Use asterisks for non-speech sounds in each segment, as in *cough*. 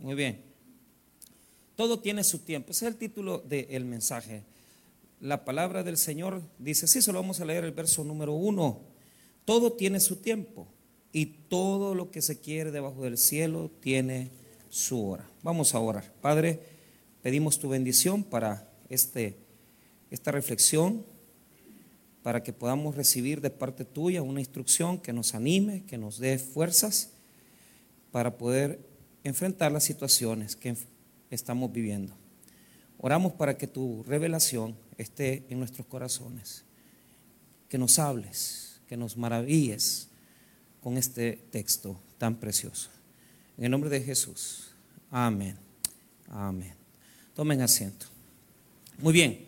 Muy bien. Todo tiene su tiempo. Ese es el título del mensaje. La palabra del Señor dice, sí, solo vamos a leer el verso número uno. Todo tiene su tiempo y todo lo que se quiere debajo del cielo tiene su hora. Vamos a orar. Padre, pedimos tu bendición para este, esta reflexión, para que podamos recibir de parte tuya una instrucción que nos anime, que nos dé fuerzas para poder enfrentar las situaciones que estamos viviendo. Oramos para que tu revelación esté en nuestros corazones, que nos hables, que nos maravilles con este texto tan precioso. En el nombre de Jesús. Amén. Amén. Tomen asiento. Muy bien.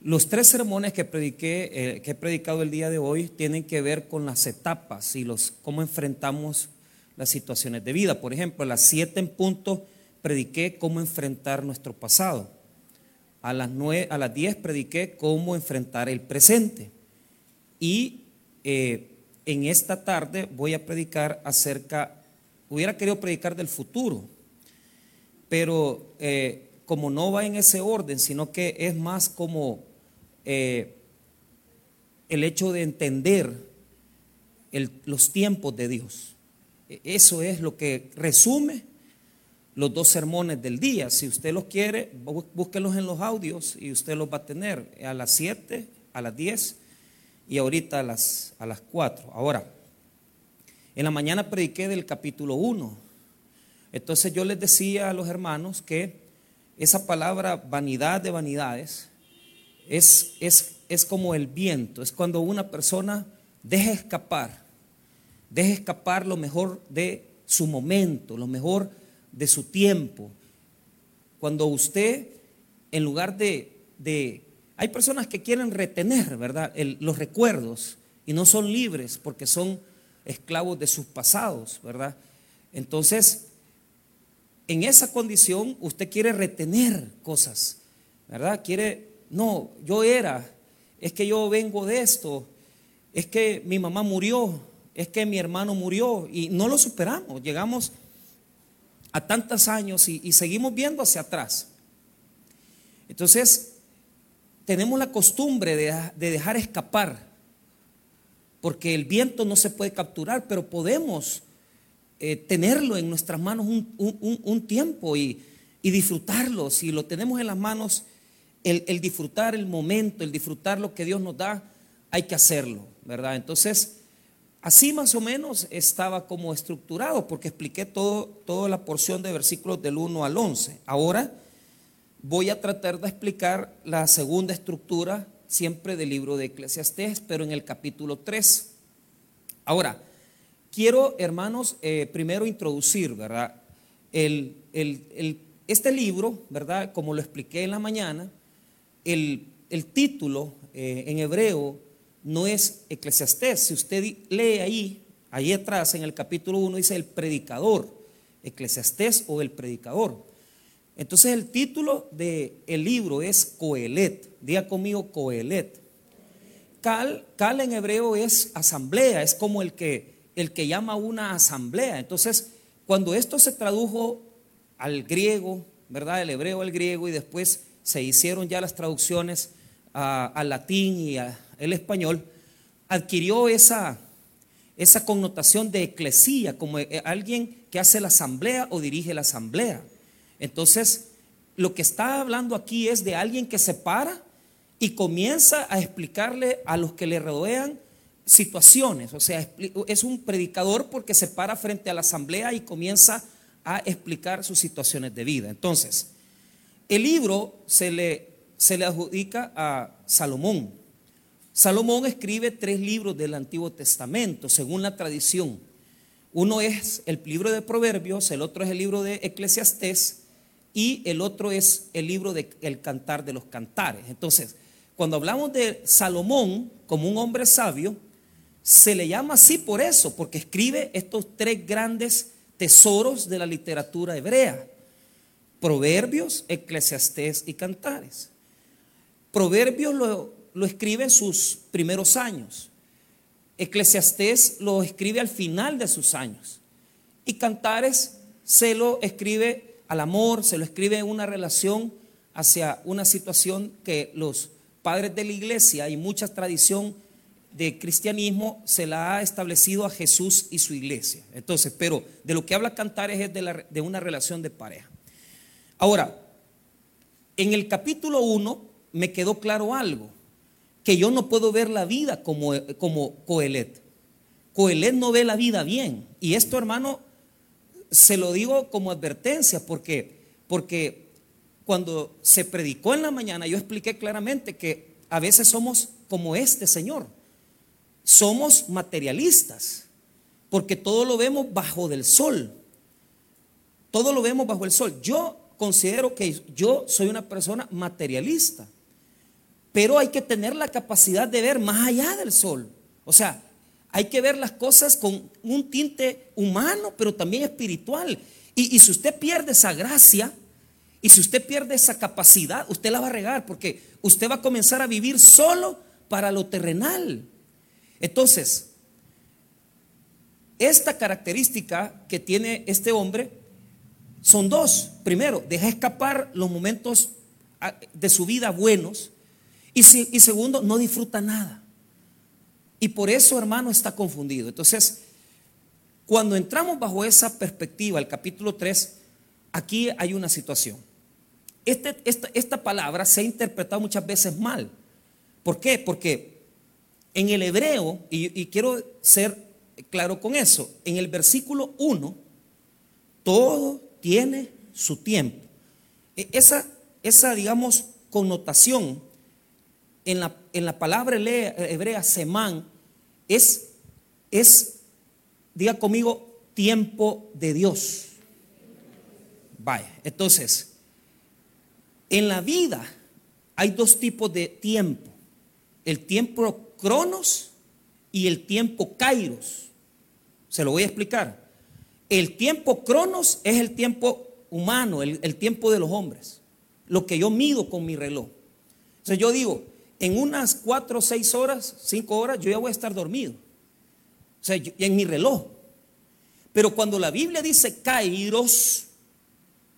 Los tres sermones que prediqué, eh, que he predicado el día de hoy, tienen que ver con las etapas y los cómo enfrentamos las situaciones de vida. Por ejemplo, a las siete en punto prediqué cómo enfrentar nuestro pasado. A las, nueve, a las 10 prediqué cómo enfrentar el presente. Y eh, en esta tarde voy a predicar acerca, hubiera querido predicar del futuro, pero eh, como no va en ese orden, sino que es más como eh, el hecho de entender los tiempos de Dios. E, eso es lo que resume los dos sermones del día. Si usted los quiere, búsquelos en los audios y usted los va a tener a las 7, a las 10 y ahorita a las, a las 4. Ahora, en la mañana prediqué del capítulo 1. Entonces yo les decía a los hermanos que esa palabra vanidad de vanidades es, es, es como el viento, es cuando una persona deja escapar, deja escapar lo mejor de su momento, lo mejor de su tiempo. Cuando usted, en lugar de, de hay personas que quieren retener, ¿verdad?, los recuerdos y no son libres porque son esclavos de sus pasados, ¿verdad? Entonces, en esa condición usted quiere retener cosas, ¿verdad? Quiere, no, yo era, es que yo vengo de esto, es que mi mamá murió, es que mi hermano murió y no lo superamos, llegamos a tantos años y, seguimos viendo hacia atrás. Entonces, tenemos la costumbre de, dejar escapar, porque el viento no se puede capturar, pero podemos eh, tenerlo en nuestras manos un, tiempo y, disfrutarlo. Si lo tenemos en las manos, el, el, disfrutar el momento, el disfrutar lo que Dios nos da, hay que hacerlo, ¿verdad? Entonces, Así más o menos estaba como estructurado, porque expliqué todo, toda la porción de versículos del 1 al 11. Ahora voy a tratar de explicar la segunda estructura siempre del libro de Eclesiastés, pero en el capítulo 3. Ahora, quiero, hermanos, eh, primero introducir, ¿verdad? El, este libro, ¿verdad? Como lo expliqué en la mañana, el, título eh, en hebreo no es Eclesiastés. Si usted lee ahí, ahí atrás en el capítulo 1 dice el predicador, Eclesiastés o el predicador. Entonces el título del libro es Coelet. Diga conmigo Coelet. Cal, cal en hebreo es asamblea, es como el que, el que llama una asamblea. Entonces, cuando esto se tradujo al griego, ¿verdad? El hebreo al griego y después se hicieron ya las traducciones al latín y a, el español, adquirió esa, connotación de eclesía, como eh, alguien que hace la asamblea o dirige la asamblea. Entonces, lo que está hablando aquí es de alguien que se para y comienza a explicarle a los que le rodean situaciones. O sea, es un predicador porque se para frente a la asamblea y comienza a explicar sus situaciones de vida. Entonces, el libro se le adjudica a Salomón. Salomón escribe tres libros del Antiguo Testamento, según la tradición. Uno es el libro de Proverbios, el otro es el libro de Eclesiastés y el otro es el libro de El Cantar de los Cantares. Entonces, cuando hablamos de Salomón como un hombre sabio, se le llama así por eso, porque escribe estos tres grandes tesoros de la literatura hebrea. Proverbios, Eclesiastés y Cantares. Proverbios lo lo escribe en sus primeros años. Eclesiastés lo escribe al final de sus años. Y Cantares se lo escribe al amor, se lo escribe en una relación hacia una situación que los padres de la iglesia y mucha tradición de cristianismo se la ha establecido a Jesús y su iglesia. Entonces, pero de lo que habla Cantares es de, de una relación de pareja. Ahora, en el capítulo 1 me quedó claro algo, que yo no puedo ver la vida como, como Coelet. Coelet no ve la vida bien. Y esto, hermano, se lo digo como advertencia, porque, porque cuando se predicó en la mañana, yo expliqué claramente que a veces somos como este Señor. Somos materialistas, porque todo lo vemos bajo del sol. Todo lo vemos bajo el sol. Yo considero que yo soy una persona materialista, pero hay que tener la capacidad de ver más allá del sol. O sea, hay que ver las cosas con un tinte humano, pero también espiritual. Y, si usted pierde esa gracia, y si usted pierde esa capacidad, usted la va a regar, porque usted va a comenzar a vivir solo para lo terrenal. Entonces, esta característica que tiene este hombre son dos. Primero, deja escapar los momentos ah, de su vida buenos. Y, segundo, no disfruta nada. Y por eso, hermano, está confundido. Entonces, cuando entramos bajo esa perspectiva, el capítulo 3, aquí hay una situación. Este, esta, palabra se ha interpretado muchas veces mal. ¿Por qué? Porque en el hebreo, y, y quiero ser claro con eso, en el versículo 1, todo tiene su tiempo. E, esa, esa digamos, connotación en la, en la palabra hebrea semán es, es, diga conmigo, tiempo de Dios. Vaya, entonces, en la vida hay dos tipos de tiempo. El tiempo cronos y el tiempo kairos. Se lo voy a explicar. El tiempo cronos es el tiempo humano, el, tiempo de los hombres, lo que yo mido con mi reloj. Entonces yo digo, en unas cuatro, seis horas, cinco horas, yo ya voy a estar dormido. O sea, en mi reloj. Pero cuando la Biblia dice kairos,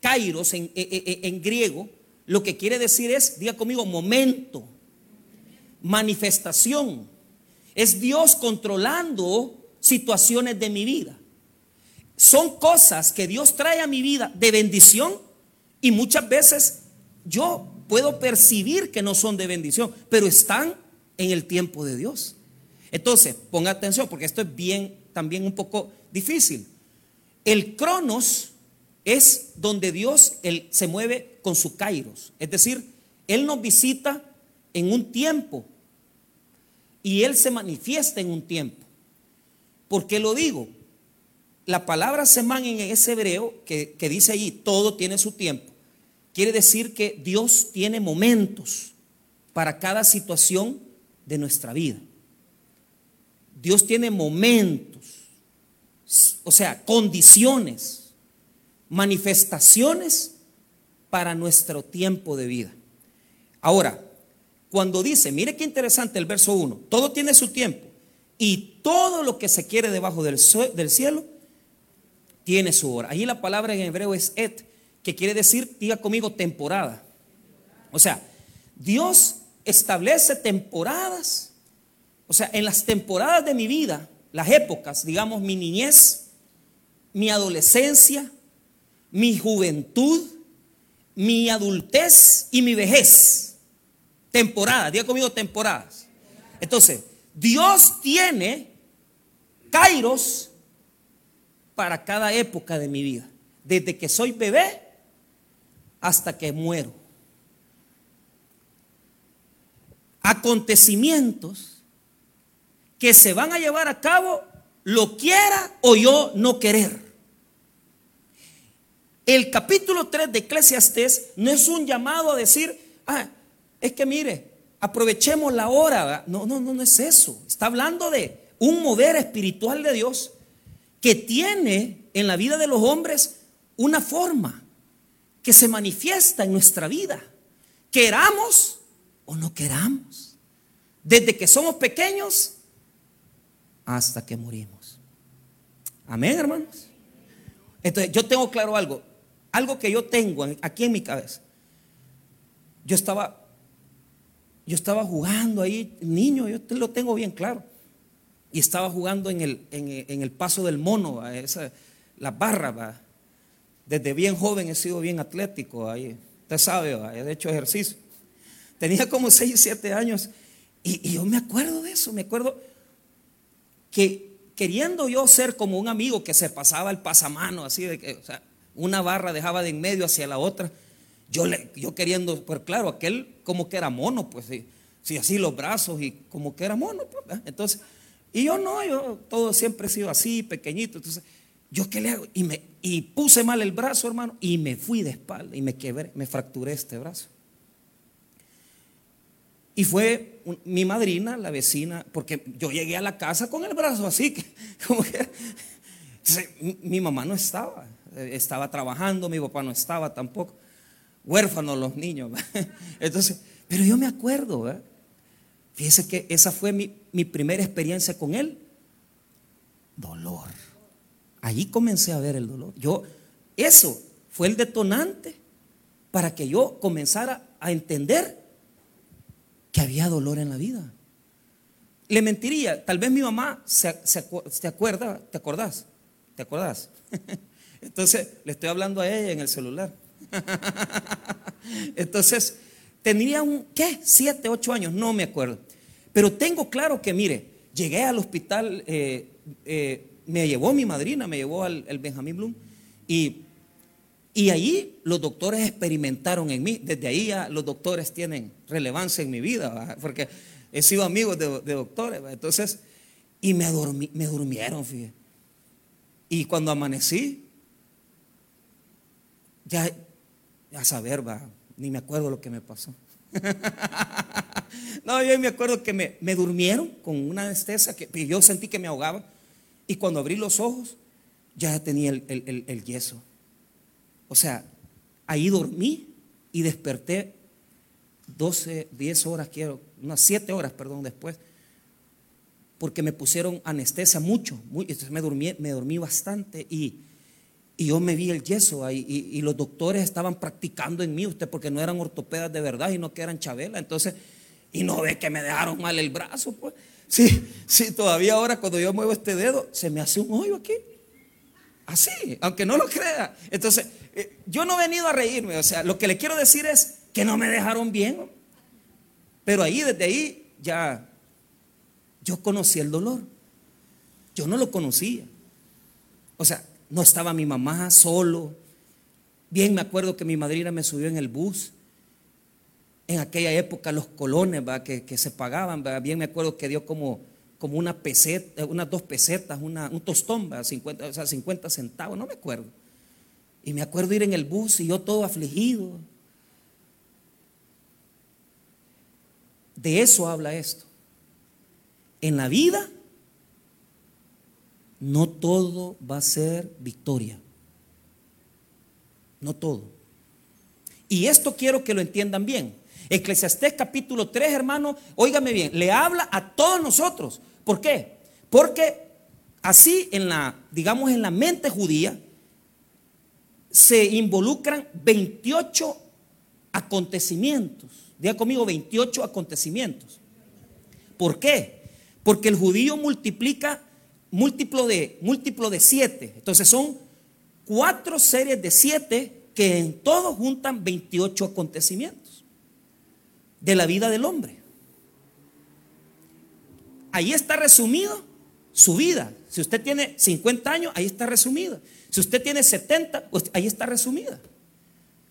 kairos en, en griego, lo que quiere decir es, diga conmigo, momento, manifestación. Es Dios controlando situaciones de mi vida son cosas que Dios trae a mi vida de bendición y muchas veces yo puedo percibir que no son de bendición, pero están en el tiempo de Dios. Entonces, ponga atención porque esto es bien también un poco difícil. El cronos es donde Dios él, se mueve con su kairos, es decir, él nos visita en un tiempo y él se manifiesta en un tiempo. ¿Por qué lo digo? la palabra semán en ese hebreo, que, dice ahí, todo tiene su tiempo, quiere decir que Dios tiene momentos para cada situación de nuestra vida. Dios tiene momentos, o sea, condiciones, manifestaciones para nuestro tiempo de vida. Ahora, cuando dice, mire qué interesante el verso 1, todo tiene su tiempo y todo lo que se quiere debajo del, del cielo tiene su hora. Allí la palabra en hebreo es et, que quiere decir, diga conmigo, temporada. O sea, Dios establece temporadas. O sea, en las temporadas de mi vida, las épocas, digamos, mi niñez, mi adolescencia, mi juventud, mi adultez y mi vejez. Temporadas, diga conmigo temporadas. Entonces, Dios tiene kairos para cada época de mi vida, desde que soy bebé hasta que muero. Acontecimientos que se van a llevar a cabo, lo quiera o yo no querer. El capítulo 3 de Eclesiastes no es un llamado a decir, ah, es que mire, aprovechemos la hora. No, no, no, no es eso. Está hablando de un mover espiritual de Dios que tiene en la vida de los hombres una forma que se manifiesta en nuestra vida, queramos o no queramos, desde que somos pequeños hasta que morimos. Amén, hermanos. Entonces, yo tengo claro algo. algo que yo tengo aquí en mi cabeza. Yo estaba, yo estaba jugando ahí, niño, yo lo tengo bien claro. Y estaba jugando en el, en, el paso del mono, esa, la barra. Desde bien joven he sido bien atlético ahí. Usted sabe, he hecho ejercicio. Tenía como 6, 7 años. Y, yo me acuerdo de eso. Me acuerdo que queriendo yo ser como un amigo que se pasaba el pasamano, así de que, o sea, una barra dejaba de en medio hacia la otra. Yo, le, yo queriendo, pues claro, aquel como que era mono, pues sí, así los brazos y como que era mono. Pues, entonces, y yo no, yo todo siempre he sido así, pequeñito. Entonces, ¿Yo qué le hago? Y, me, y puse mal el brazo, hermano, y me fui de espalda y me quebré, me fracturé este brazo. Y fue mi madrina, la vecina, porque yo llegué a la casa con el brazo así, *laughs* como que mi mamá no estaba, estaba trabajando, mi papá no estaba tampoco, huérfanos los niños. *laughs* Entonces, pero yo me acuerdo, ¿eh? fíjese que esa fue mi, mi primera experiencia con él, dolor. Allí comencé a ver el dolor. Yo, eso fue el detonante para que yo comenzara a entender que había dolor en la vida. Le mentiría, tal vez mi mamá se, acuerda, ¿te acordás? ¿Te acordás? *laughs* Entonces, le estoy hablando a ella en el celular. *laughs* Entonces, tenía un, ¿qué? Siete, ocho años, no me acuerdo. Pero tengo claro que, mire, llegué al hospital eh, eh, me llevó mi madrina, me llevó al Benjamín Bloom y, y ahí los doctores experimentaron en mí. Desde ahí ya los doctores tienen relevancia en mi vida, porque he sido amigo de, doctores. Entonces, y me, me durmieron, fíjate. Y cuando amanecí, ya, a saber, va, ni me acuerdo lo que me pasó. *laughs* no, yo me acuerdo que me, me durmieron con una anestesia que yo sentí que me ahogaba. Y cuando abrí los ojos, ya tenía el, yeso. O sea, ahí dormí y desperté 12, 10 horas, quiero, unas 7 horas, perdón, después, porque me pusieron anestesia mucho, entonces me dormí, me dormí bastante y, yo me vi el yeso ahí y, los doctores estaban practicando en mí, usted, porque no eran ortopedas de verdad y no que eran chabela, entonces, y no ve que me dejaron mal el brazo, pues. Sí, sí, todavía ahora cuando yo muevo este dedo, se me hace un hoyo aquí. Así, aunque no lo crea. Entonces, eh, yo no he venido a reírme, o sea, lo que le quiero decir es que no me dejaron bien. Pero ahí, desde ahí, ya yo conocí el dolor. Yo no lo conocía. O sea, no estaba mi mamá solo. Bien me acuerdo que mi madrina me subió en el bus en aquella época los colones Que, se pagaban, bien me acuerdo que dio como, como una peseta, unas dos pesetas, una, un tostón, 50, o sea, 50 centavos, no me acuerdo. Y me acuerdo ir en el bus y yo todo afligido. De eso habla esto. En la vida no todo va a ser victoria. No todo. Y esto quiero que lo entiendan bien. Eclesiastés capítulo 3, hermano, óigame bien, le habla a todos nosotros. ¿Por qué? Porque así en la, digamos, en la mente judía se involucran 28 acontecimientos. Diga conmigo, 28 acontecimientos. ¿Por qué? Porque el judío multiplica múltiplo de, múltiplo de 7. Entonces son cuatro series de 7 que en todo juntan 28 acontecimientos de la vida del hombre. Ahí está resumido su vida. Si usted tiene 50 años, ahí está resumida. Si usted tiene 70, pues ahí está resumida.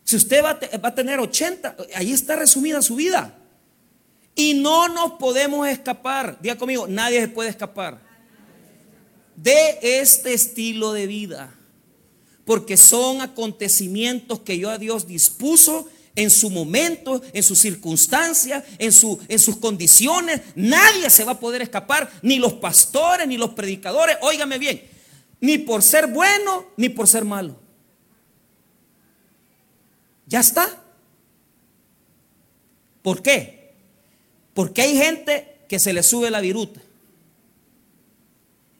Si usted va a, tener 80, ahí está resumida su vida. Y no nos podemos escapar. Diga conmigo, nadie se puede escapar de este estilo de vida. Porque son acontecimientos que yo a Dios dispuso en su momento, en sus circunstancias, en, su, en sus condiciones. Nadie se va a poder escapar, ni los pastores, ni los predicadores. Óigame bien, ni por ser bueno, ni por ser malo. Ya está. ¿Por qué? Porque hay gente que se le sube la viruta.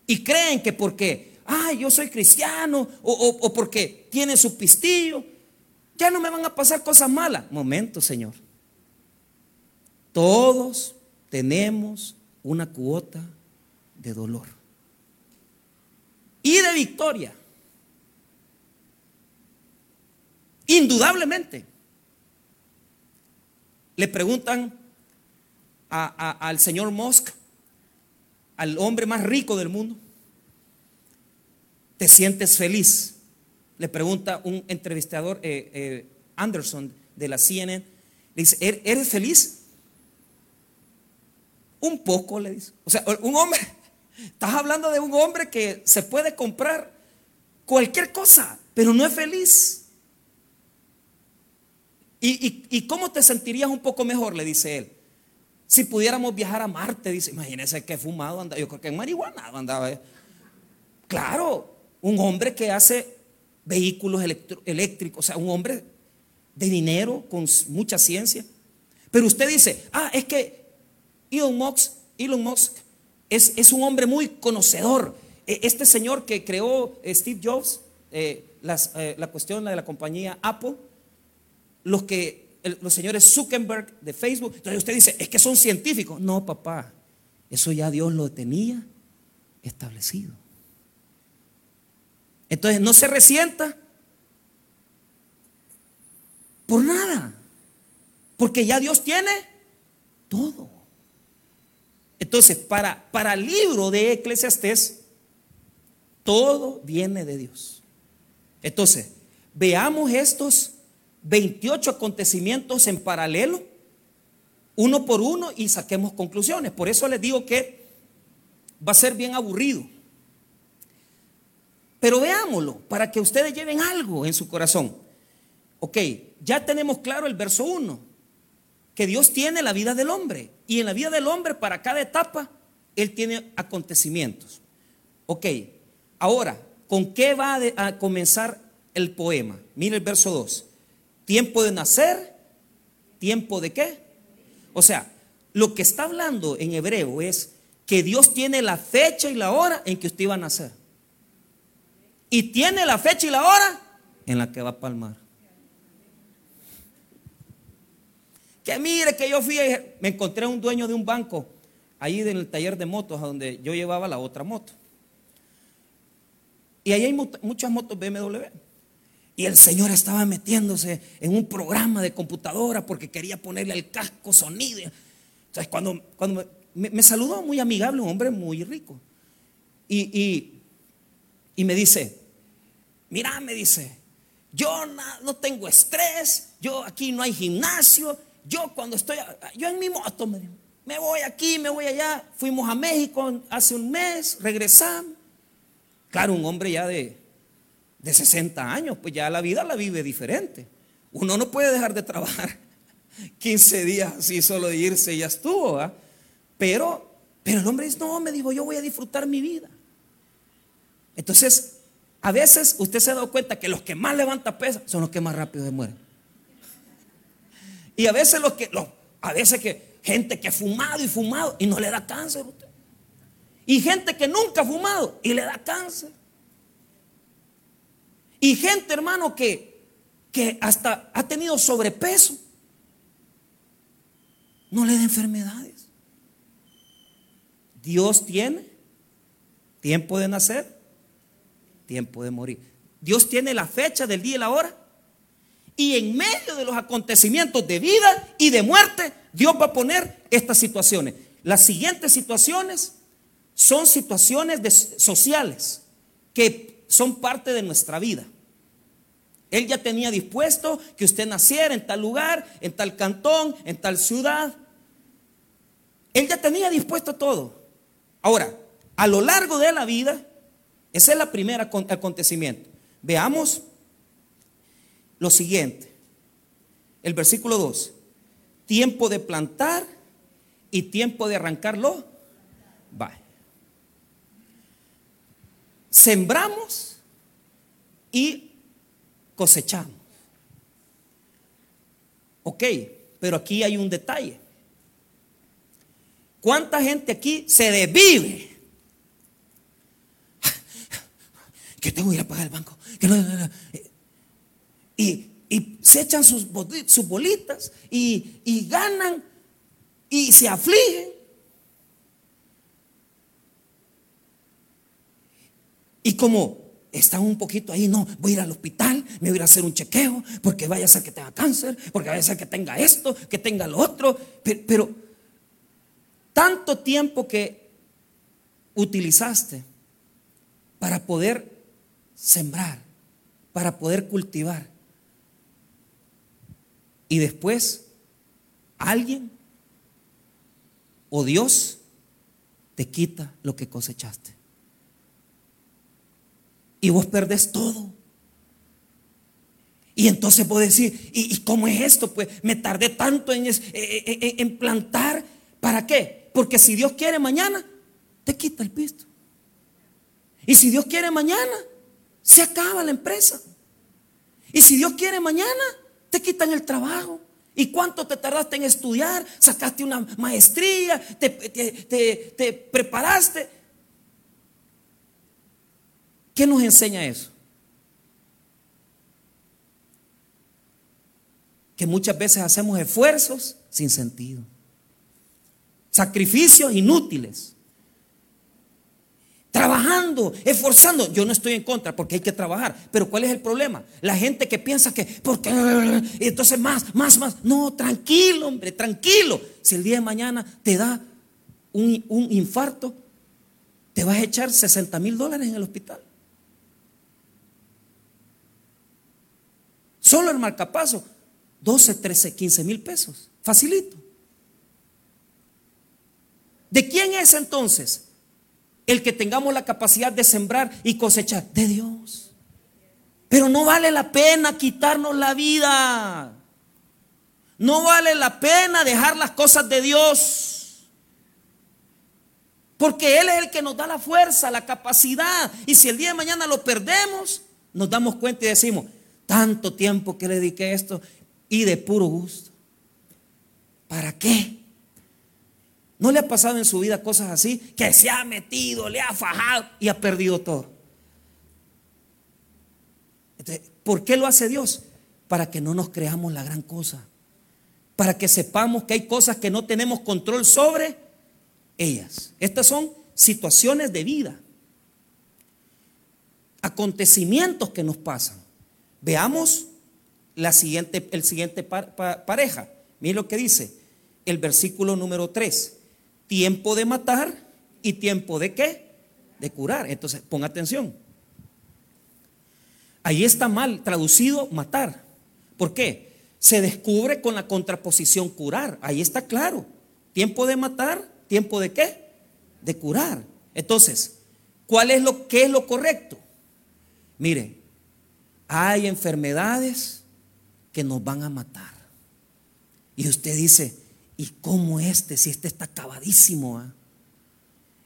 Y creen que porque, ay, yo soy cristiano, o, o porque tiene su pistillo, Ya no me van a pasar cosas malas. Momento, Señor. Todos tenemos una cuota de dolor y de victoria. Indudablemente. Le preguntan al señor Musk, al hombre más rico del mundo, ¿te sientes feliz? Le pregunta un entrevistador, eh, eh, Anderson, de la CNN, le dice, ¿Er-, ¿eres feliz? Un poco, le dice. O sea, un hombre, *laughs* estás hablando de un hombre que se puede comprar cualquier cosa, pero no es feliz. ¿Y, cómo te sentirías un poco mejor? Le dice él. Si pudiéramos viajar a Marte, dice, imagínese que fumado andaba, yo creo que en marihuana andaba. ¿eh? Claro, un hombre que hace vehículos eléctricos, o sea, un hombre de dinero, con mucha ciencia. Pero usted dice, ah, es que Elon Musk, Elon Musk es, es un hombre muy conocedor. E, este señor que creó eh, Steve Jobs, eh, la cuestión de la compañía Apple, los que los señores Zuckerberg de Facebook. Entonces usted dice, es que son científicos. No, papá, eso ya Dios lo tenía establecido. Entonces no se resienta por nada, porque ya Dios tiene todo. Entonces, para, para el libro de Eclesiastés, todo viene de Dios. Entonces, veamos estos 28 acontecimientos en paralelo, uno por uno, y saquemos conclusiones. Por eso les digo que va a ser bien aburrido. Pero veámoslo, para que ustedes lleven algo en su corazón. Ok, ya tenemos claro el verso 1, que Dios tiene la vida del hombre. Y en la vida del hombre, para cada etapa, Él tiene acontecimientos. Ok, ahora, ¿con qué va a comenzar el poema? Mire el verso 2. Tiempo de nacer, tiempo de qué. O sea, lo que está hablando en hebreo es que Dios tiene la fecha y la hora en que usted iba a nacer. Y tiene la fecha y la hora en la que va a palmar. Que mire que yo fui, me encontré un dueño de un banco ahí en el taller de motos, a donde yo llevaba la otra moto. Y ahí hay muchas motos BMW. Y el Señor estaba metiéndose en un programa de computadora porque quería ponerle el casco sonido. Entonces, cuando, cuando me, saludó muy amigable, un hombre muy rico. Y, y, me dice, mira, me dice, yo no, tengo estrés, yo aquí no hay gimnasio, yo cuando estoy, yo en mi moto me, me voy aquí, me voy allá. Fuimos a México hace un mes, regresamos. Claro, un hombre ya de de 60 años, pues ya la vida la vive diferente. Uno no puede dejar de trabajar *laughs* 15 días así solo de irse ya estuvo. Pero, pero el hombre dice, no, me dijo, yo voy a disfrutar mi vida. Entonces, a veces usted se ha dado cuenta que los que más levantan pesas son los que más rápido se mueren. Y a veces los que, a veces que gente que ha fumado y fumado y no le da cáncer. Usted. Y gente que nunca ha fumado y le da cáncer. Y gente, hermano, que, que hasta ha tenido sobrepeso. No le da enfermedades. Dios tiene tiempo de nacer, tiempo de morir. Dios tiene la fecha del día y la hora. Y en medio de los acontecimientos de vida y de muerte, Dios va a poner estas situaciones. Las siguientes situaciones son situaciones sociales que son parte de nuestra vida. Él ya tenía dispuesto que usted naciera en tal lugar, en tal cantón, en tal ciudad. Él ya tenía dispuesto todo. Ahora, a lo largo de la vida, ese es el primer acontecimiento. Veamos lo siguiente. El versículo 2. Tiempo de plantar y tiempo de arrancarlo. Va sembramos y cosechamos. Ok, pero aquí hay un detalle. ¿Cuánta gente aquí se desvive? Que tengo que ir a pagar el banco. Y, y se echan sus, bolitas y, y ganan y se afligen. Y como están un poquito ahí, no, voy a ir al hospital, me voy a hacer un chequeo, porque vaya a ser que tenga cáncer, porque vaya a ser que tenga esto, que tenga lo otro, pero tanto tiempo que utilizaste para poder sembrar, para poder cultivar, y después alguien o Dios te quita lo que cosechaste. Y vos perdés todo. Y entonces vos decir, ¿y, cómo es esto? Pues me tardé tanto en, en plantar. ¿Para qué? Porque si Dios quiere mañana, te quita el pisto. Y si Dios quiere mañana, se acaba la empresa. Y si Dios quiere mañana, te quitan el trabajo. ¿Y cuánto te tardaste en estudiar? Sacaste una maestría, te, te, preparaste. ¿Qué nos enseña eso? Que muchas veces hacemos esfuerzos sin sentido. Sacrificios inútiles trabajando, esforzando. Yo no estoy en contra porque hay que trabajar. Pero ¿cuál es el problema? La gente que piensa que, porque, entonces más, más, más. No, tranquilo, hombre, tranquilo. Si el día de mañana te da un, infarto, te vas a echar 60 mil dólares en el hospital. Solo el marcapaso, 12, 13, 15 mil pesos. Facilito. ¿De quién es entonces? El que tengamos la capacidad de sembrar y cosechar de Dios. Pero no vale la pena quitarnos la vida. No vale la pena dejar las cosas de Dios. Porque Él es el que nos da la fuerza, la capacidad. Y si el día de mañana lo perdemos, nos damos cuenta y decimos, tanto tiempo que le dediqué a esto y de puro gusto. ¿Para qué? ¿No le ha pasado en su vida cosas así? Que se ha metido, le ha fajado y ha perdido todo. ¿Por qué lo hace Dios? Para que no nos creamos la gran cosa. Para que sepamos que hay cosas que no tenemos control sobre ellas. Estas son situaciones de vida. Acontecimientos que nos pasan. Veamos la siguiente, el siguiente pareja. Miren lo que dice el versículo número 3 tiempo de matar y tiempo de qué? De curar. Entonces, pon atención. Ahí está mal traducido matar. ¿Por qué? Se descubre con la contraposición curar. Ahí está claro. Tiempo de matar, tiempo de qué? De curar. Entonces, ¿cuál es lo que es lo correcto? Mire, hay enfermedades que nos van a matar. Y usted dice, ¿Y cómo este? Si este está acabadísimo. ¿ah?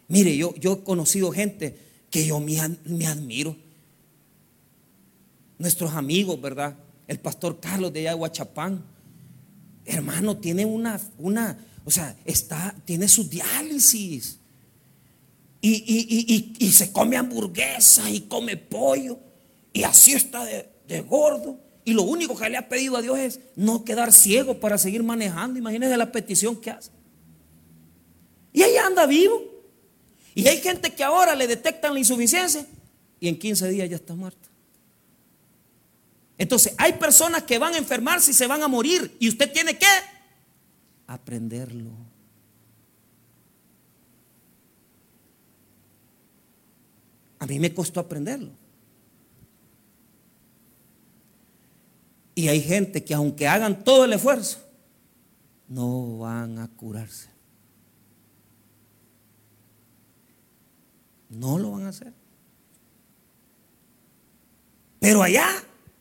Mire, yo, he conocido gente que yo me, admiro. Nuestros amigos, ¿verdad? El pastor Carlos de Aguachapán. Hermano, tiene una, una, o sea, está, tiene su diálisis. Y, y, se come hamburguesa y come pollo. Y así está de, de gordo. Y lo único que le ha pedido a Dios es no quedar ciego para seguir manejando. Imagínense la petición que hace. Y ahí anda vivo. Y hay gente que ahora le detectan la insuficiencia y en 15 días ya está muerto. Entonces, hay personas que van a enfermarse y se van a morir. Y usted tiene que aprenderlo. A mí me costó aprenderlo. Y hay gente que aunque hagan todo el esfuerzo, no van a curarse. No lo van a hacer. Pero allá,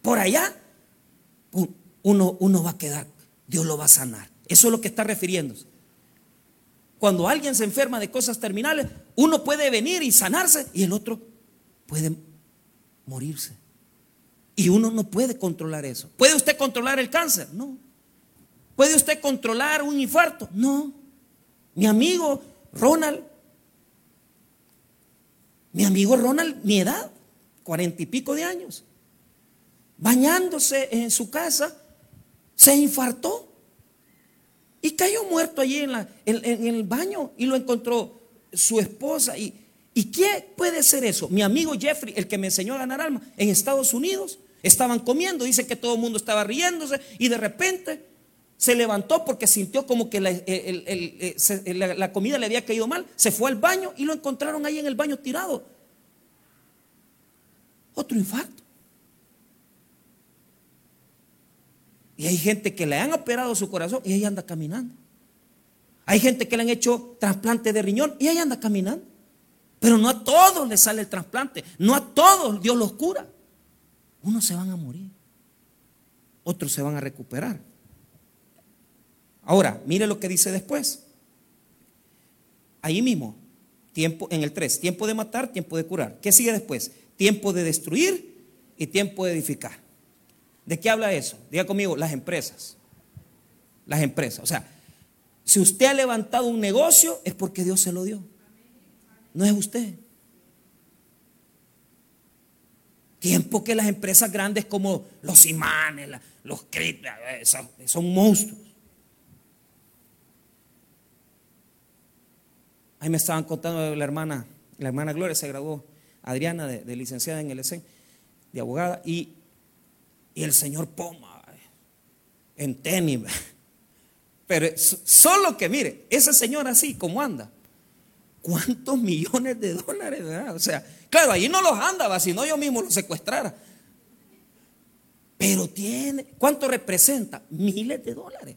por allá, uno, uno va a quedar, Dios lo va a sanar. Eso es lo que está refiriéndose. Cuando alguien se enferma de cosas terminales, uno puede venir y sanarse y el otro puede morirse. Y uno no puede controlar eso. ¿Puede usted controlar el cáncer? No. ¿Puede usted controlar un infarto? No. Mi amigo Ronald, mi amigo Ronald, mi edad, cuarenta y pico de años, bañándose en su casa se infartó y cayó muerto allí en, el baño y lo encontró su esposa. Y, ¿Y qué puede ser eso? Mi amigo Jeffrey, el que me enseñó a ganar alma, en Estados Unidos, estaban comiendo, dice que todo el mundo estaba riéndose y de repente se levantó porque sintió como que la, la, comida le había caído mal, se fue al baño y lo encontraron ahí en el baño tirado. Otro infarto. Y hay gente que le han operado su corazón y ahí anda caminando. Hay gente que le han hecho trasplante de riñón y ahí anda caminando. Pero no a todos les sale el trasplante. No a todos Dios los cura. Unos se van a morir. Otros se van a recuperar. Ahora, mire lo que dice después. Ahí mismo, tiempo en el 3, tiempo de matar, tiempo de curar. ¿Qué sigue después? Tiempo de destruir y tiempo de edificar. ¿De qué habla eso? Diga conmigo, las empresas. Las empresas. O sea, si usted ha levantado un negocio es porque Dios se lo dio. No es usted. Tiempo que las empresas grandes como los imanes, los son, son monstruos. Ahí me estaban contando la hermana, la hermana Gloria se graduó, Adriana, de, licenciada en el ESEN, de abogada, y y el señor Poma en tenis. *laughs* Pero solo que mire, ese señor así como anda, ¿cuántos millones de dólares? O sea, claro, ahí no los andaba, sino yo mismo los secuestrara. Pero tiene, ¿cuánto representa? Miles de dólares.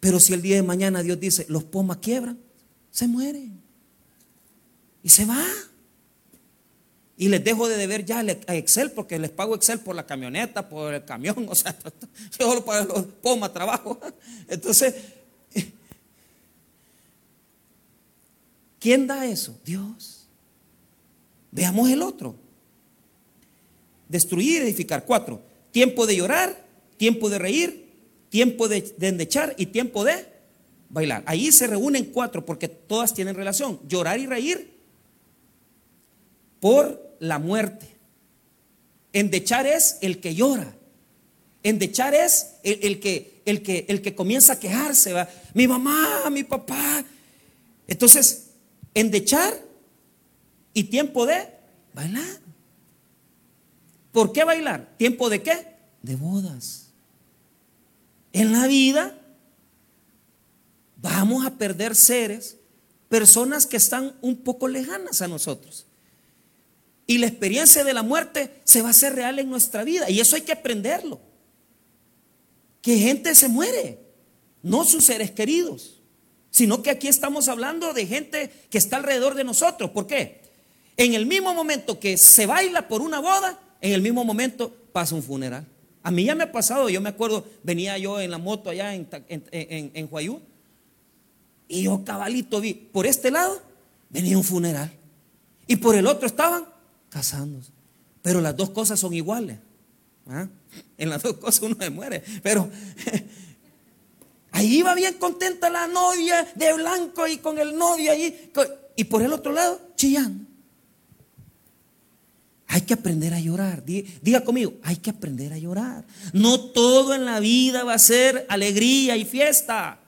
Pero si el día de mañana Dios dice, los pomas quiebran, se mueren. Y se va. Y les dejo de deber ya a Excel porque les pago Excel por la camioneta, por el camión, *laughs* o sea, *laughs* yo solo para los poma trabajo. Entonces, ¿quién da eso? Dios. Veamos el otro. Destruir, edificar. Cuatro. Tiempo de llorar, tiempo de reír, tiempo de, de endechar y tiempo de bailar. Ahí se reúnen cuatro porque todas tienen relación. Llorar y reír por la muerte. Endechar es el que llora. Endechar es el, que, el, que, el que comienza a quejarse. ¿va? Mi mamá, mi papá. Entonces, endechar y tiempo de bailar. ¿Por qué bailar? ¿Tiempo de qué? De bodas. En la vida vamos a perder seres, personas que están un poco lejanas a nosotros. Y la experiencia de la muerte se va a hacer real en nuestra vida. Y eso hay que aprenderlo. Que gente se muere, no sus seres queridos, sino que aquí estamos hablando de gente que está alrededor de nosotros. ¿Por qué? En el mismo momento que se baila por una boda, en el mismo momento pasa un funeral. A mí ya me ha pasado, yo me acuerdo, venía yo en la moto allá en, en, en, Huayú, y yo cabalito vi, por este lado venía un funeral, y por el otro estaban casándose. Pero las dos cosas son iguales. ¿ah? En las dos cosas uno se muere. Pero *laughs* ahí iba bien contenta la novia de blanco y con el novio ahí. Y por el otro lado, chillando. Hay que aprender a llorar. Diga conmigo, hay que aprender a llorar. No todo en la vida va a ser alegría y fiesta.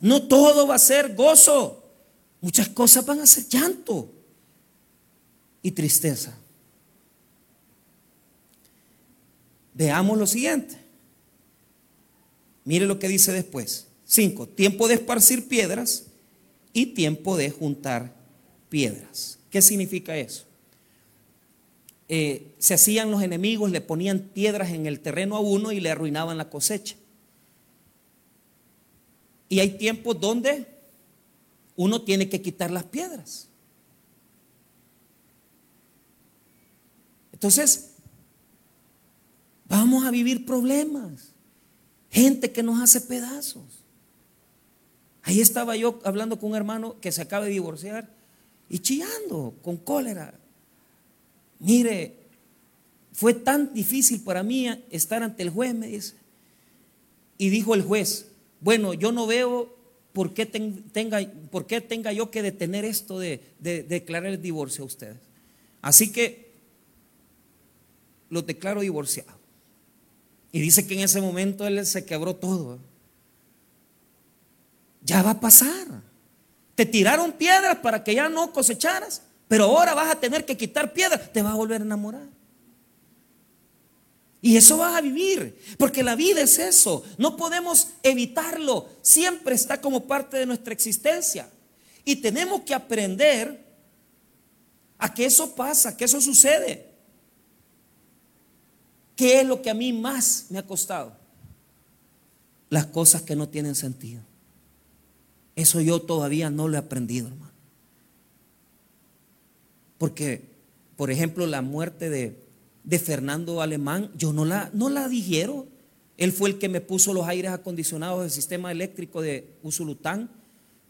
No todo va a ser gozo. Muchas cosas van a ser llanto y tristeza. Veamos lo siguiente. Mire lo que dice después. Cinco, tiempo de esparcir piedras y tiempo de juntar piedras. ¿Qué significa eso? Eh, se hacían los enemigos, le ponían piedras en el terreno a uno y le arruinaban la cosecha. Y hay tiempos donde uno tiene que quitar las piedras. Entonces, vamos a vivir problemas. Gente que nos hace pedazos. Ahí estaba yo hablando con un hermano que se acaba de divorciar y chillando con cólera. Mire, fue tan difícil para mí estar ante el juez, me dice. Y dijo el juez, bueno, yo no veo por qué, tenga, por qué tenga yo que detener esto de, de declarar el divorcio a ustedes. Así que los declaro divorciados. Y dice que en ese momento él se quebró todo. Ya va a pasar. Te tiraron piedras para que ya no cosecharas, pero ahora vas a tener que quitar piedras, te vas a volver a enamorar. Y eso vas a vivir, porque la vida es eso, no podemos evitarlo, siempre está como parte de nuestra existencia. Y tenemos que aprender a que eso pasa, que eso sucede. ¿Qué es lo que a mí más me ha costado? Las cosas que no tienen sentido. Eso yo todavía no lo he aprendido, hermano. Porque, por ejemplo, la muerte de, de Fernando Alemán, yo no la, no la. Él fue el que me puso los aires acondicionados del sistema eléctrico de Usulután.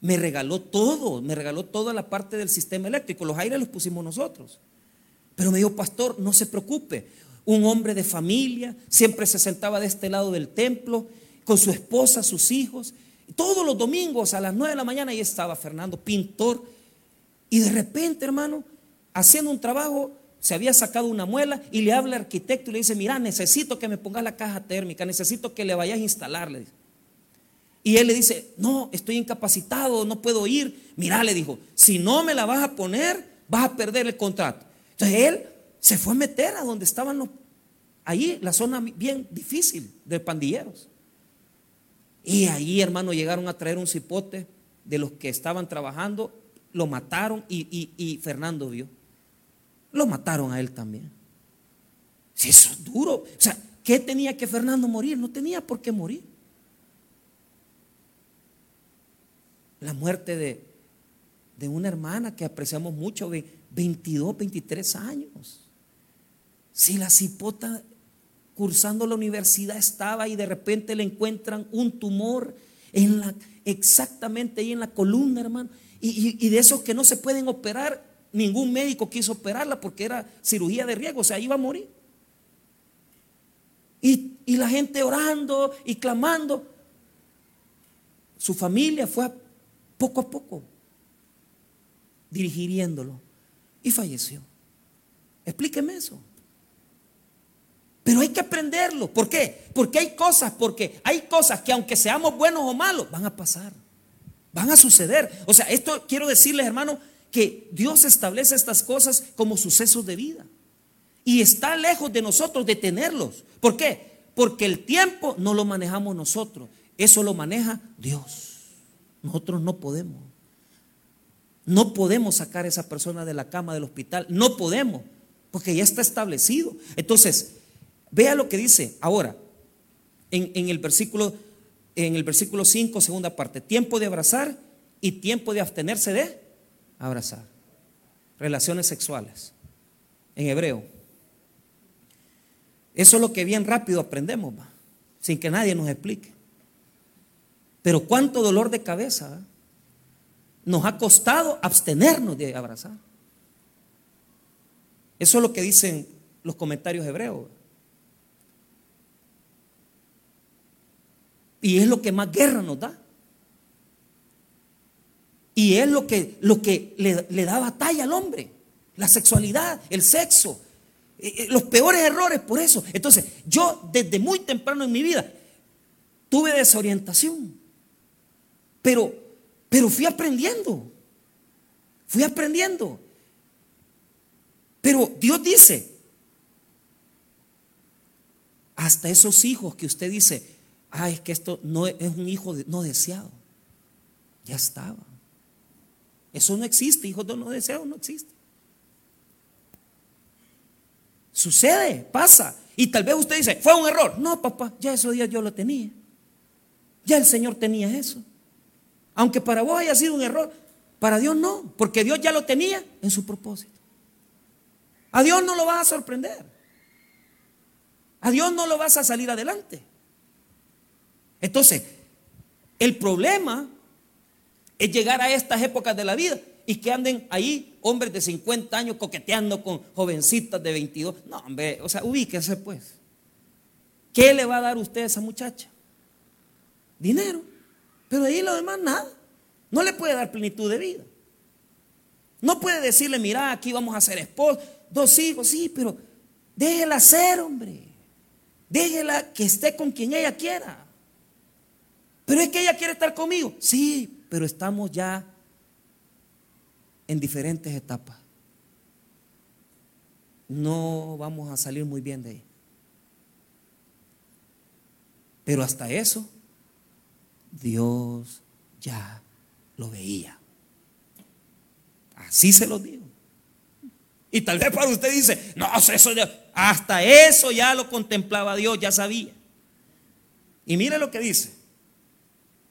Me regaló todo, me regaló toda la parte del sistema eléctrico. Los aires los pusimos nosotros. Pero me dijo, pastor, no se preocupe. Un hombre de familia, siempre se sentaba de este lado del templo, con su esposa, sus hijos. Todos los domingos a las 9 de la mañana ahí estaba Fernando, pintor. Y de repente, hermano, haciendo un trabajo, se había sacado una muela y le habla al arquitecto y le dice, mira, necesito que me pongas la caja térmica, necesito que le vayas a instalarle. Y él le dice, no, estoy incapacitado, no puedo ir. Mira, le dijo, si no me la vas a poner, vas a perder el contrato. Entonces él se fue a meter a donde estaban los, ahí, la zona bien difícil de pandilleros. Y ahí, hermano, llegaron a traer un cipote de los que estaban trabajando, lo mataron y, y Fernando vio. Lo mataron a él también. Si eso es duro. O sea, ¿qué tenía que Fernando morir? No tenía por qué morir. La muerte de, de una hermana que apreciamos mucho, de 22, 23 años. Si la cipota cursando la universidad estaba y de repente le encuentran un tumor en la, exactamente ahí en la columna, hermano. Y, de esos que no se pueden operar, ningún médico quiso operarla porque era cirugía de riesgo, o sea, iba a morir. Y, y la gente orando y clamando. Su familia fue poco a poco dirigiéndolo y falleció. Explíqueme eso. Pero hay que aprenderlo. ¿Por qué? Porque hay cosas, porque hay cosas que aunque seamos buenos o malos, van a pasar. Van a suceder. O sea, esto quiero decirles, hermano, que Dios establece estas cosas como sucesos de vida. Y está lejos de nosotros de tenerlos. ¿Por qué? Porque el tiempo no lo manejamos nosotros. Eso lo maneja Dios. Nosotros no podemos. No podemos sacar a esa persona de la cama del hospital. No podemos. Porque ya está establecido. Entonces, vea lo que dice ahora en, el versículo en el versículo 5, segunda parte. Tiempo de abrazar y tiempo de abstenerse de abrazar. Relaciones sexuales. En hebreo. Eso es lo que bien rápido aprendemos, sin que nadie nos explique. Pero cuánto dolor de cabeza nos ha costado abstenernos de abrazar. Eso es lo que dicen los comentarios hebreos. Y es lo que más guerra nos da. Y es lo que, lo que le, da batalla al hombre. La sexualidad, el sexo. Eh, eh, los peores errores por eso. Entonces, yo desde muy temprano en mi vida tuve desorientación. Pero, pero fui aprendiendo. Fui aprendiendo. Pero Dios dice, hasta esos hijos que usted dice, ah, es que esto no es un hijo no deseado. Ya estaba. Eso no existe, hijos no deseados no existe. Sucede, pasa. Y tal vez usted dice, fue un error. No, papá, ya esos días yo lo tenía. Ya el Señor tenía eso. Aunque para vos haya sido un error, para Dios no, porque Dios ya lo tenía en su propósito. A Dios no lo vas a sorprender. A Dios no lo vas a salir adelante. Entonces, el problema es llegar a estas épocas de la vida y que anden ahí hombres de 50 años coqueteando con jovencitas de 22. No, hombre, o sea, ubíquese pues. ¿Qué le va a dar usted a esa muchacha? Dinero. Pero ahí lo demás nada. No le puede dar plenitud de vida. No puede decirle, mira, aquí vamos a ser esposos, dos hijos, sí, pero déjela ser, hombre. Déjela que esté con quien ella quiera. Pero es que ella quiere estar conmigo. Sí, pero estamos ya en diferentes etapas. No vamos a salir muy bien de ahí. Pero hasta eso, Dios ya lo veía. Así se lo digo. Y tal vez para usted dice, no, eso hasta eso ya lo contemplaba Dios, ya sabía. Y mire lo que dice.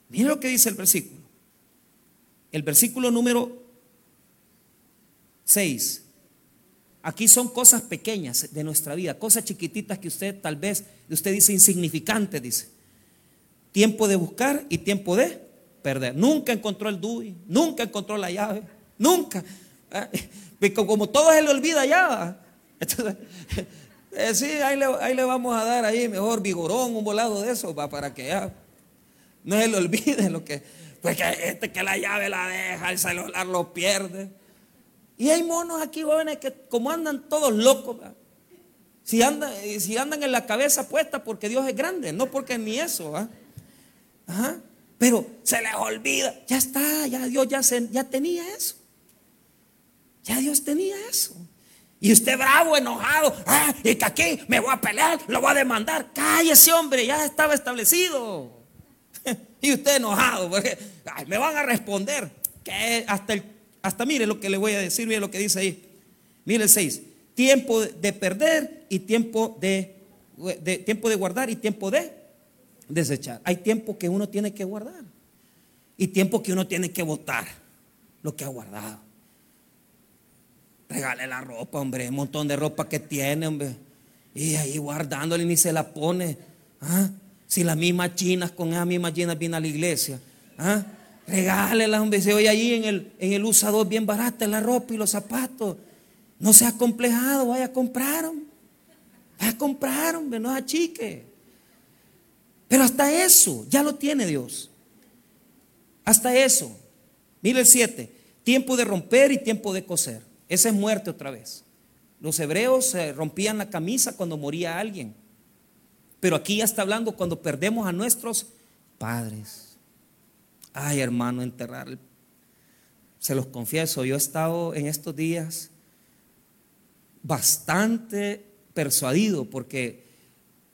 Mire lo que dice el versículo. El versículo número 6. Aquí son cosas pequeñas de nuestra vida, cosas chiquititas que usted tal vez, usted dice insignificante, dice. Tiempo de buscar y tiempo de perder. Nunca encontró el DUI, nunca encontró la llave, nunca. Ah, como todo se le olvida ya. Entonces, *laughs* eh, sí, ahí le, vamos a dar ahí mejor vigorón, un volado de eso, para que ya no se le olvide lo que, pues que este que la llave la deja, el celular lo pierde. Y hay monos aquí jóvenes que como andan todos locos, si andan, si andan en la cabeza puesta porque Dios es grande, no porque ni eso. Pero se les olvida, ya está, ya Dios ya, ya tenía eso. Ya Dios tenía eso. Y usted bravo, enojado, ah, y que aquí me voy a pelear, lo voy a demandar. Cállese, hombre, ya estaba establecido. Y usted enojado, porque me van a responder. Que hasta, el, hasta mire lo que le voy a decir, mire lo que dice ahí. Mire el 6. Tiempo de perder y tiempo de, de, tiempo de guardar y tiempo de desechar. Hay tiempo que uno tiene que guardar y tiempo que uno tiene que votar lo que ha guardado. Regale la ropa, hombre, un montón de ropa que tiene, hombre. Y ahí guardándole ni se la pone. ¿Ah? Si las mismas chinas con esas mismas chinas vienen a la iglesia. ¿Ah? Regálela, hombre. Oye ahí en el, en el usador bien barata la ropa y los zapatos. No se ha complejado, vaya a comprar. Vaya a comprar, hombre, no achique. Pero hasta eso ya lo tiene Dios. Hasta eso. Mire el 7. Tiempo de romper y tiempo de coser. Esa es muerte otra vez. Los hebreos rompían la camisa cuando moría alguien. Pero aquí ya está hablando cuando perdemos a nuestros padres. Ay, hermano, enterrar. Se los confieso, yo he estado en estos días bastante persuadido porque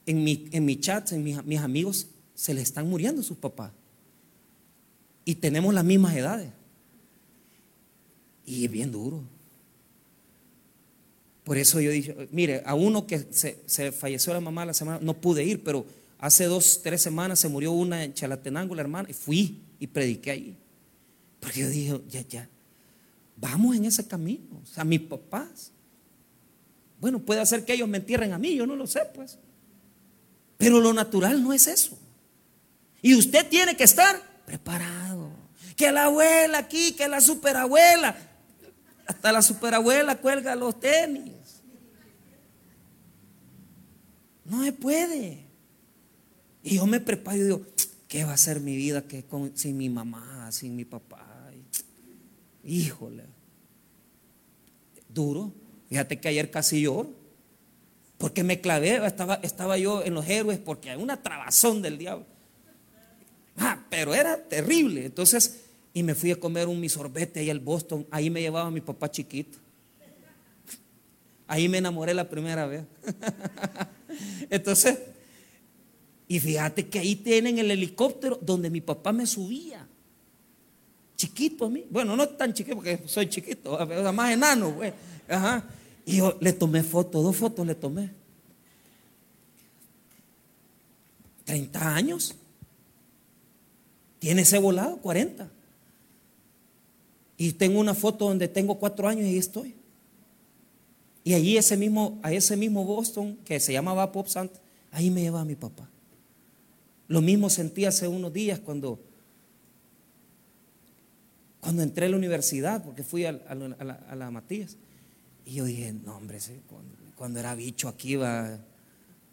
en mi, en mi chat, en mis, mis amigos, se les están muriendo sus papás. Y tenemos las mismas edades. Y es bien duro. Por eso yo dije, mire, a uno que se, falleció la mamá la semana, no pude ir, pero hace dos, tres semanas se murió una en Chalatenango, la hermana, y fui y prediqué ahí. Porque yo dije, ya, ya, vamos en ese camino, o sea, mis papás. Bueno, puede ser que ellos me entierren a mí, yo no lo sé, pues. Pero lo natural no es eso. Y usted tiene que estar preparado. Que la abuela aquí, que la superabuela, hasta la superabuela cuelga los tenis. No se puede. Y yo me preparo y digo, ¿qué va a ser mi vida que sin mi mamá, sin mi papá? Híjole. Duro. Fíjate que ayer casi lloro. Porque me clavé, estaba, estaba yo en los héroes porque hay una trabazón del diablo. Ah, pero era terrible. Entonces, y me fui a comer un mi sorbete ahí al Boston. Ahí me llevaba mi papá chiquito. Ahí me enamoré la primera vez. *laughs* Entonces, y fíjate que ahí tienen el helicóptero donde mi papá me subía. Chiquito a mí. Bueno, no tan chiquito porque soy chiquito, más enano, güey. Ajá. Y yo le tomé fotos, dos fotos le tomé. 30 años. Tiene ese volado, 40. Y tengo una foto donde tengo cuatro años y ahí estoy. Y allí ese mismo, a ese mismo Boston que se llamaba Pop Sant, ahí me lleva mi papá. Lo mismo sentí hace unos días cuando, cuando entré a la universidad, porque fui a, la, Matías. Y yo dije, no, hombre, cuando, era bicho aquí iba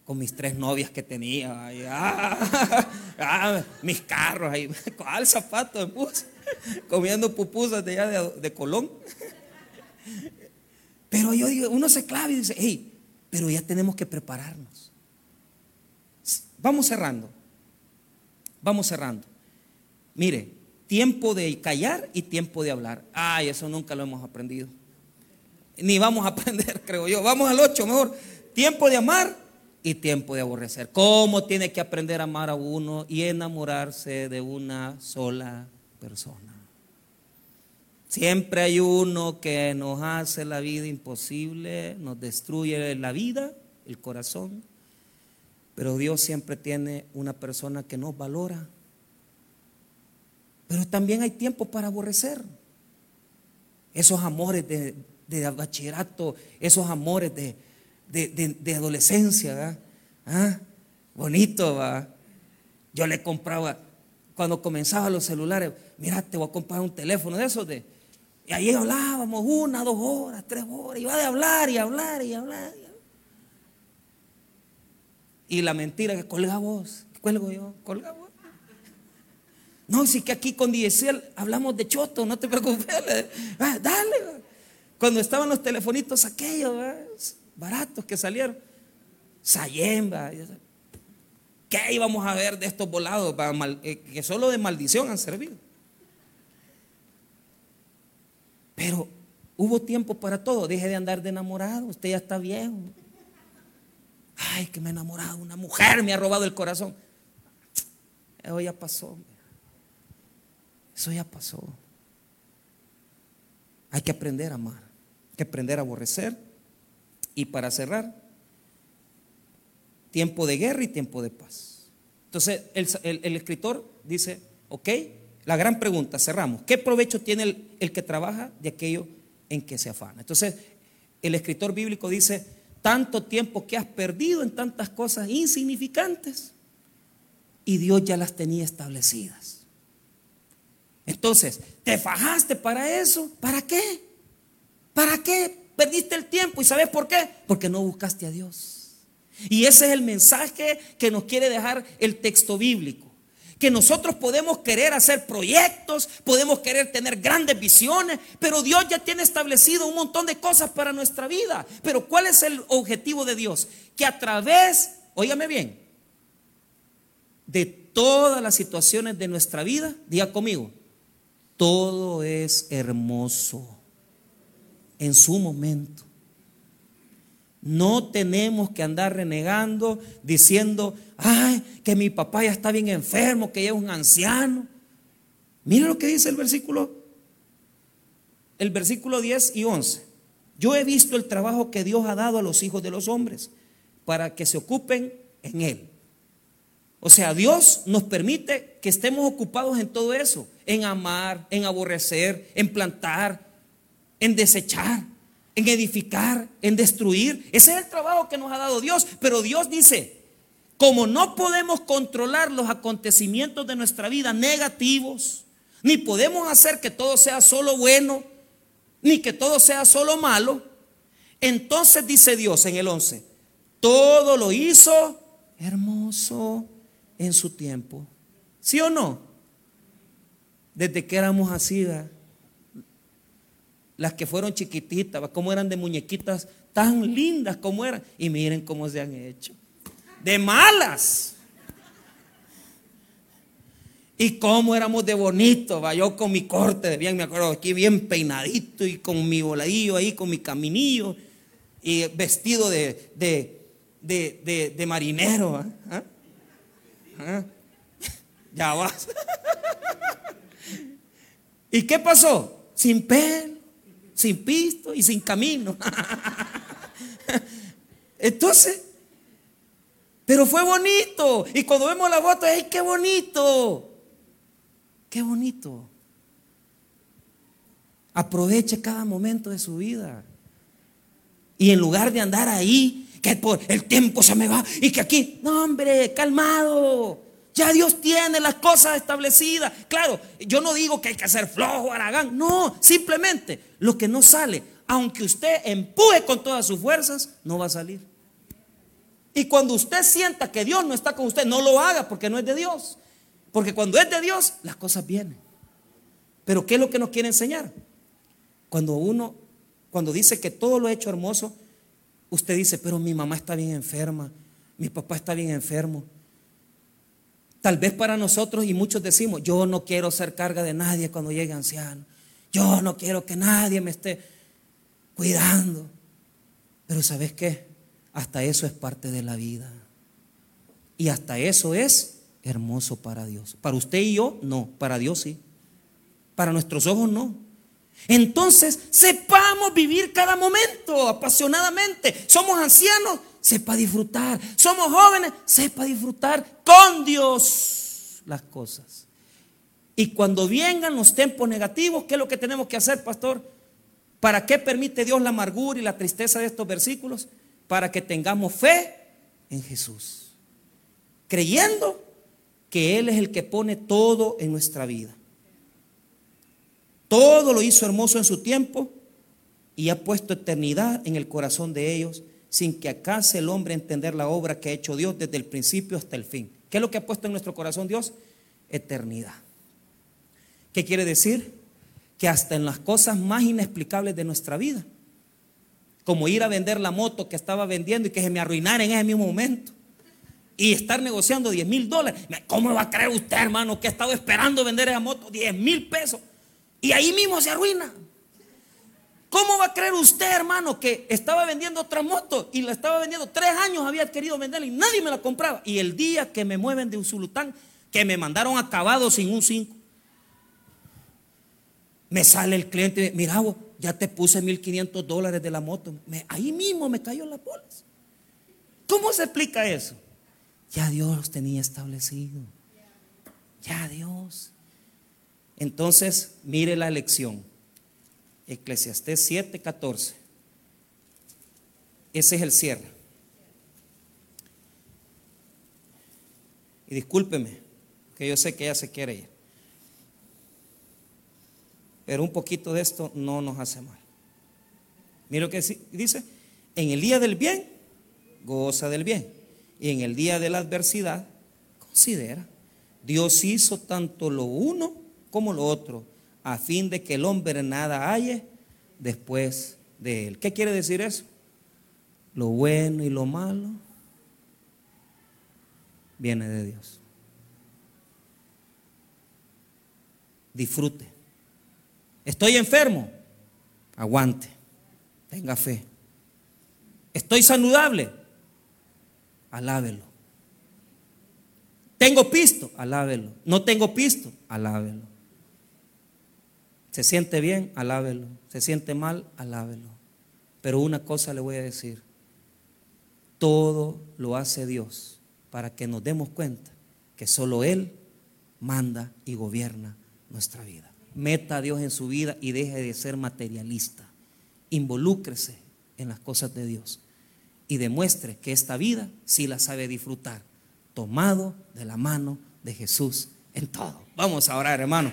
con mis tres novias que tenía, ah, *laughs* ah, mis carros, ahí, *laughs* ¿cuál zapato de bus? *laughs* comiendo pupusas de allá de, Colón. *laughs* Pero yo digo, uno se clava y dice, hey, pero ya tenemos que prepararnos. vamos cerrando. Vamos cerrando. Mire, tiempo de callar y tiempo de hablar. Ay, eso nunca lo hemos aprendido. Ni vamos a *laughs* aprender, creo yo. Vamos al 8, mejor. Tiempo de amar y tiempo de aborrecer. ¿Cómo tiene que aprender a amar a uno y enamorarse de una sola persona? Siempre hay uno que nos hace la vida imposible, nos destruye la vida, el corazón. Pero Dios siempre tiene una persona que nos valora. Pero también hay tiempo para aborrecer. Esos amores de, bachillerato, esos amores de, de, adolescencia, ¿verdad? ¿Ah? Bonito, va. Yo le compraba, cuando comenzaba los celulares, mira, te voy a comprar un teléfono de esos de. Y ahí hablábamos una, dos horas, tres horas, iba de hablar y hablar y hablar. Y la mentira que colga vos, cuelgo yo, colga vos. No, si que aquí con Diesel hablamos de choto, no te preocupes, ah, dale. Cuando estaban los telefonitos aquellos, baratos que salieron, Sayemba, ¿qué íbamos a ver de estos volados eh, que solo de maldición han servido? Pero hubo tiempo para todo, deje de andar de enamorado, usted ya está viejo. Ay, que me he enamorado, una mujer me ha robado el corazón. Eso ya pasó. Eso ya pasó. Hay que aprender a amar, hay que aprender a aborrecer. Y para cerrar, tiempo de guerra y tiempo de paz. Entonces el, escritor dice, ok, la gran pregunta, cerramos, ¿qué provecho tiene el, el que trabaja de aquello en que se afana? Entonces el escritor bíblico dice, tanto tiempo que has perdido en tantas cosas insignificantes y Dios ya las tenía establecidas. Entonces, ¿te fajaste para eso? ¿Para qué? ¿Para qué perdiste el tiempo? ¿Y sabes por qué? Porque no buscaste a Dios. Y ese es el mensaje que nos quiere dejar el texto bíblico. Que nosotros podemos querer hacer proyectos, podemos querer tener grandes visiones, pero Dios ya tiene establecido un montón de cosas para nuestra vida. Pero ¿cuál es el objetivo de Dios? Que a través, óigame bien, de todas las situaciones de nuestra vida, diga conmigo, todo es hermoso en su momento. No tenemos que andar renegando diciendo, ay, que mi papá ya está bien enfermo, que ya es un anciano. Mira lo que dice el versículo, el versículo 10 y 11. Yo he visto el trabajo que Dios ha dado a los hijos de los hombres para que se ocupen en él. O sea, Dios nos permite que estemos ocupados en todo eso, en amar, en aborrecer, en plantar, en desechar, en edificar, en destruir. Ese es el trabajo que nos ha dado Dios. Pero Dios dice, como no podemos controlar los acontecimientos de nuestra vida negativos, ni podemos hacer que todo sea solo bueno, ni que todo sea solo malo, entonces dice Dios en el 11, todo lo hizo hermoso en su tiempo. ¿Sí o no? Desde que éramos así, las que fueron chiquititas, como eran de muñequitas tan lindas como eran. Y miren cómo se han hecho. De malas. Y cómo éramos de bonito, va yo con mi corte de bien, me acuerdo aquí bien peinadito y con mi voladillo ahí, con mi caminillo y vestido de, de, de, marinero. ¿ah? Ya vas. *laughs* ¿Y qué pasó? Sin pelo, sin pisto y sin camino. *laughs* Entonces, pero fue bonito. Y cuando vemos la foto, ¡ay, qué bonito! ¡Qué bonito! Aproveche cada momento de su vida. Y en lugar de andar ahí que por el tiempo se me va y que aquí, no hombre, calmado. Ya Dios tiene las cosas establecidas. Claro, yo no digo que hay que hacer flojo, aragán. No, simplemente lo que no sale, aunque usted empuje con todas sus fuerzas, no va a salir. Y cuando usted sienta que Dios no está con usted, no lo haga porque no es de Dios. Porque cuando es de Dios, las cosas vienen. Pero ¿qué es lo que nos quiere enseñar? Cuando uno, cuando dice que todo lo ha hecho hermoso, Usted dice, pero mi mamá está bien enferma, mi papá está bien enfermo. Tal vez para nosotros y muchos decimos, yo no quiero ser carga de nadie cuando llegue anciano. Yo no quiero que nadie me esté cuidando. Pero ¿sabes qué? Hasta eso es parte de la vida. Y hasta eso es hermoso para Dios. Para usted y yo, no. Para Dios sí. Para nuestros ojos, no. Entonces, sepamos vivir cada momento apasionadamente. Somos ancianos, sepa disfrutar. Somos jóvenes, sepa disfrutar con Dios las cosas. Y cuando vengan los tiempos negativos, ¿qué es lo que tenemos que hacer, pastor? ¿Para qué permite Dios la amargura y la tristeza de estos versículos? Para que tengamos fe en Jesús. Creyendo que Él es el que pone todo en nuestra vida. Todo lo hizo hermoso en su tiempo y ha puesto eternidad en el corazón de ellos, sin que acase el hombre entender la obra que ha hecho Dios desde el principio hasta el fin. ¿Qué es lo que ha puesto en nuestro corazón Dios? Eternidad. ¿Qué quiere decir? Que hasta en las cosas más inexplicables de nuestra vida, como ir a vender la moto que estaba vendiendo y que se me arruinara en ese mismo momento, y estar negociando 10 mil dólares. ¿Cómo va a creer usted, hermano, que ha estado esperando vender esa moto 10 mil pesos? Y ahí mismo se arruina. ¿Cómo va a creer usted, hermano, que estaba vendiendo otra moto y la estaba vendiendo tres años, había querido venderla y nadie me la compraba? Y el día que me mueven de Usulután, que me mandaron acabado sin un 5, me sale el cliente, mira, vos, ya te puse 1500 dólares de la moto. ahí mismo me cayó la bolas. ¿Cómo se explica eso? Ya Dios los tenía establecido. Ya Dios. Entonces, mire la lección. Eclesiastés 7:14. Ese es el cierre. Y discúlpeme, que yo sé que ella se quiere ir. Pero un poquito de esto no nos hace mal. Mira lo que dice, en el día del bien, goza del bien. Y en el día de la adversidad, considera. Dios hizo tanto lo uno como lo otro, a fin de que el hombre nada halle después de él. ¿Qué quiere decir eso? Lo bueno y lo malo viene de Dios. Disfrute. Estoy enfermo, aguante, tenga fe. Estoy saludable, alábelo. Tengo pisto, alábelo. No tengo pisto, alábelo. Se siente bien, alábelo. Se siente mal, alábelo. Pero una cosa le voy a decir. Todo lo hace Dios para que nos demos cuenta que solo Él manda y gobierna nuestra vida. Meta a Dios en su vida y deje de ser materialista. Involúcrese en las cosas de Dios y demuestre que esta vida sí la sabe disfrutar, tomado de la mano de Jesús en todo. Vamos a orar, hermano.